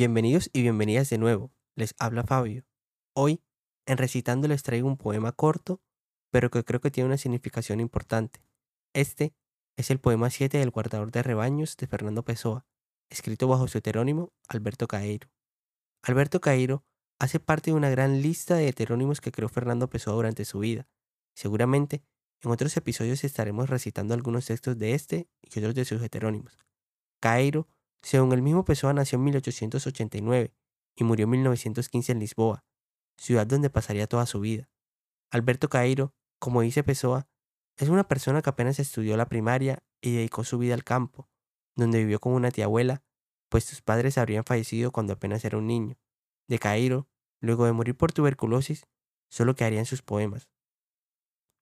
Bienvenidos y bienvenidas de nuevo. Les habla Fabio. Hoy, en recitando les traigo un poema corto, pero que creo que tiene una significación importante. Este es el poema 7 del guardador de rebaños de Fernando Pessoa, escrito bajo su heterónimo Alberto Caeiro. Alberto Caeiro hace parte de una gran lista de heterónimos que creó Fernando Pessoa durante su vida. Seguramente, en otros episodios estaremos recitando algunos textos de este y otros de sus heterónimos. Caeiro según el mismo Pessoa nació en 1889 y murió en 1915 en Lisboa, ciudad donde pasaría toda su vida. Alberto Cairo, como dice Pessoa, es una persona que apenas estudió la primaria y dedicó su vida al campo, donde vivió con una tía abuela, pues sus padres habrían fallecido cuando apenas era un niño. De Cairo, luego de morir por tuberculosis, solo quedarían sus poemas.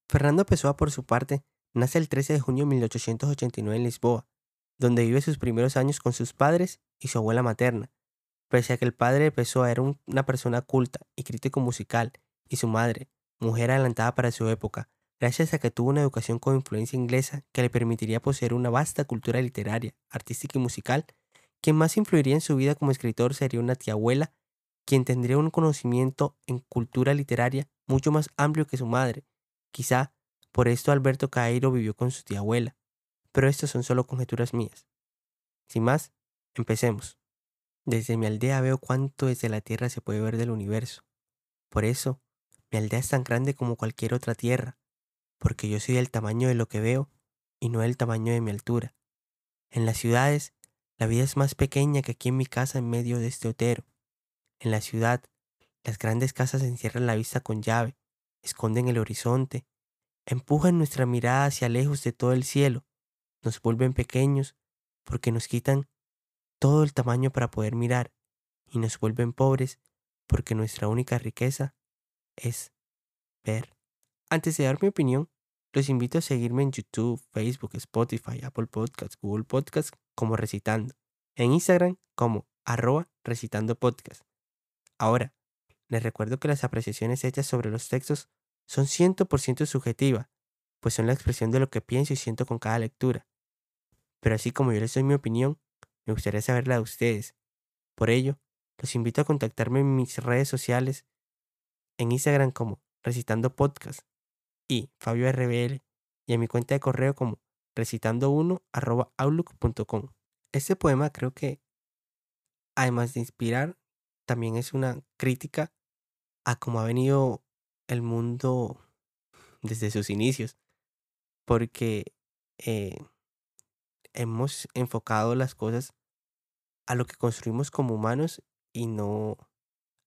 Fernando Pessoa, por su parte, nace el 13 de junio de 1889 en Lisboa, donde vive sus primeros años con sus padres y su abuela materna. Pese a que el padre de Pessoa era una persona culta y crítico musical, y su madre, mujer adelantada para su época, gracias a que tuvo una educación con influencia inglesa que le permitiría poseer una vasta cultura literaria, artística y musical, quien más influiría en su vida como escritor sería una tía abuela, quien tendría un conocimiento en cultura literaria mucho más amplio que su madre. Quizá por esto Alberto Cairo vivió con su tía abuela, pero estas son solo conjeturas mías. Sin más, empecemos. Desde mi aldea veo cuánto desde la Tierra se puede ver del universo. Por eso, mi aldea es tan grande como cualquier otra tierra, porque yo soy del tamaño de lo que veo y no del tamaño de mi altura. En las ciudades, la vida es más pequeña que aquí en mi casa en medio de este otero. En la ciudad, las grandes casas encierran la vista con llave, esconden el horizonte, empujan nuestra mirada hacia lejos de todo el cielo nos vuelven pequeños porque nos quitan todo el tamaño para poder mirar y nos vuelven pobres porque nuestra única riqueza es ver. Antes de dar mi opinión, los invito a seguirme en YouTube, Facebook, Spotify, Apple Podcasts, Google Podcasts como Recitando, en Instagram como arroba recitando podcast. Ahora, les recuerdo que las apreciaciones hechas sobre los textos son 100% subjetivas pues son la expresión de lo que pienso y siento con cada lectura. Pero así como yo les doy mi opinión, me gustaría saber la de ustedes. Por ello, los invito a contactarme en mis redes sociales, en Instagram como Recitando Podcast y Fabio RBL, y en mi cuenta de correo como recitando1 Este poema creo que, además de inspirar, también es una crítica a cómo ha venido el mundo desde sus inicios porque eh, hemos enfocado las cosas a lo que construimos como humanos y no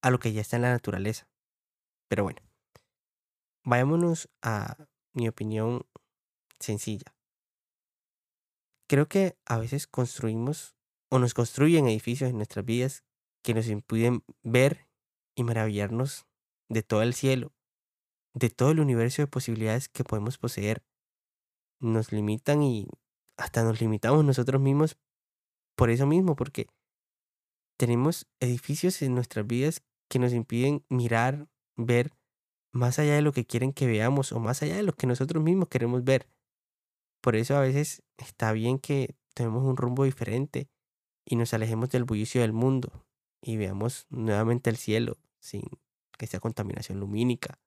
a lo que ya está en la naturaleza. Pero bueno, vayámonos a mi opinión sencilla. Creo que a veces construimos o nos construyen edificios en nuestras vidas que nos impiden ver y maravillarnos de todo el cielo, de todo el universo de posibilidades que podemos poseer nos limitan y hasta nos limitamos nosotros mismos por eso mismo, porque tenemos edificios en nuestras vidas que nos impiden mirar, ver más allá de lo que quieren que veamos o más allá de lo que nosotros mismos queremos ver. Por eso a veces está bien que tomemos un rumbo diferente y nos alejemos del bullicio del mundo y veamos nuevamente el cielo sin que sea contaminación lumínica,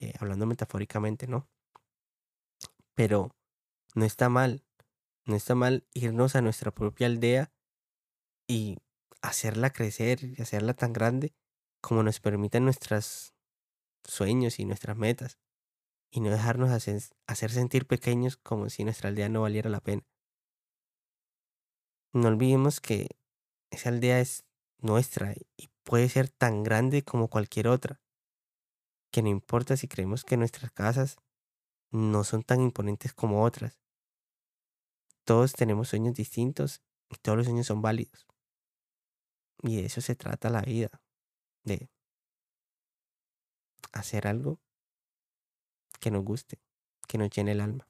eh, hablando metafóricamente, ¿no? Pero no está mal. No está mal irnos a nuestra propia aldea y hacerla crecer y hacerla tan grande como nos permiten nuestros sueños y nuestras metas. Y no dejarnos hacer, hacer sentir pequeños como si nuestra aldea no valiera la pena. No olvidemos que esa aldea es nuestra y puede ser tan grande como cualquier otra. Que no importa si creemos que nuestras casas no son tan imponentes como otras. Todos tenemos sueños distintos y todos los sueños son válidos. Y de eso se trata la vida, de hacer algo que nos guste, que nos llene el alma.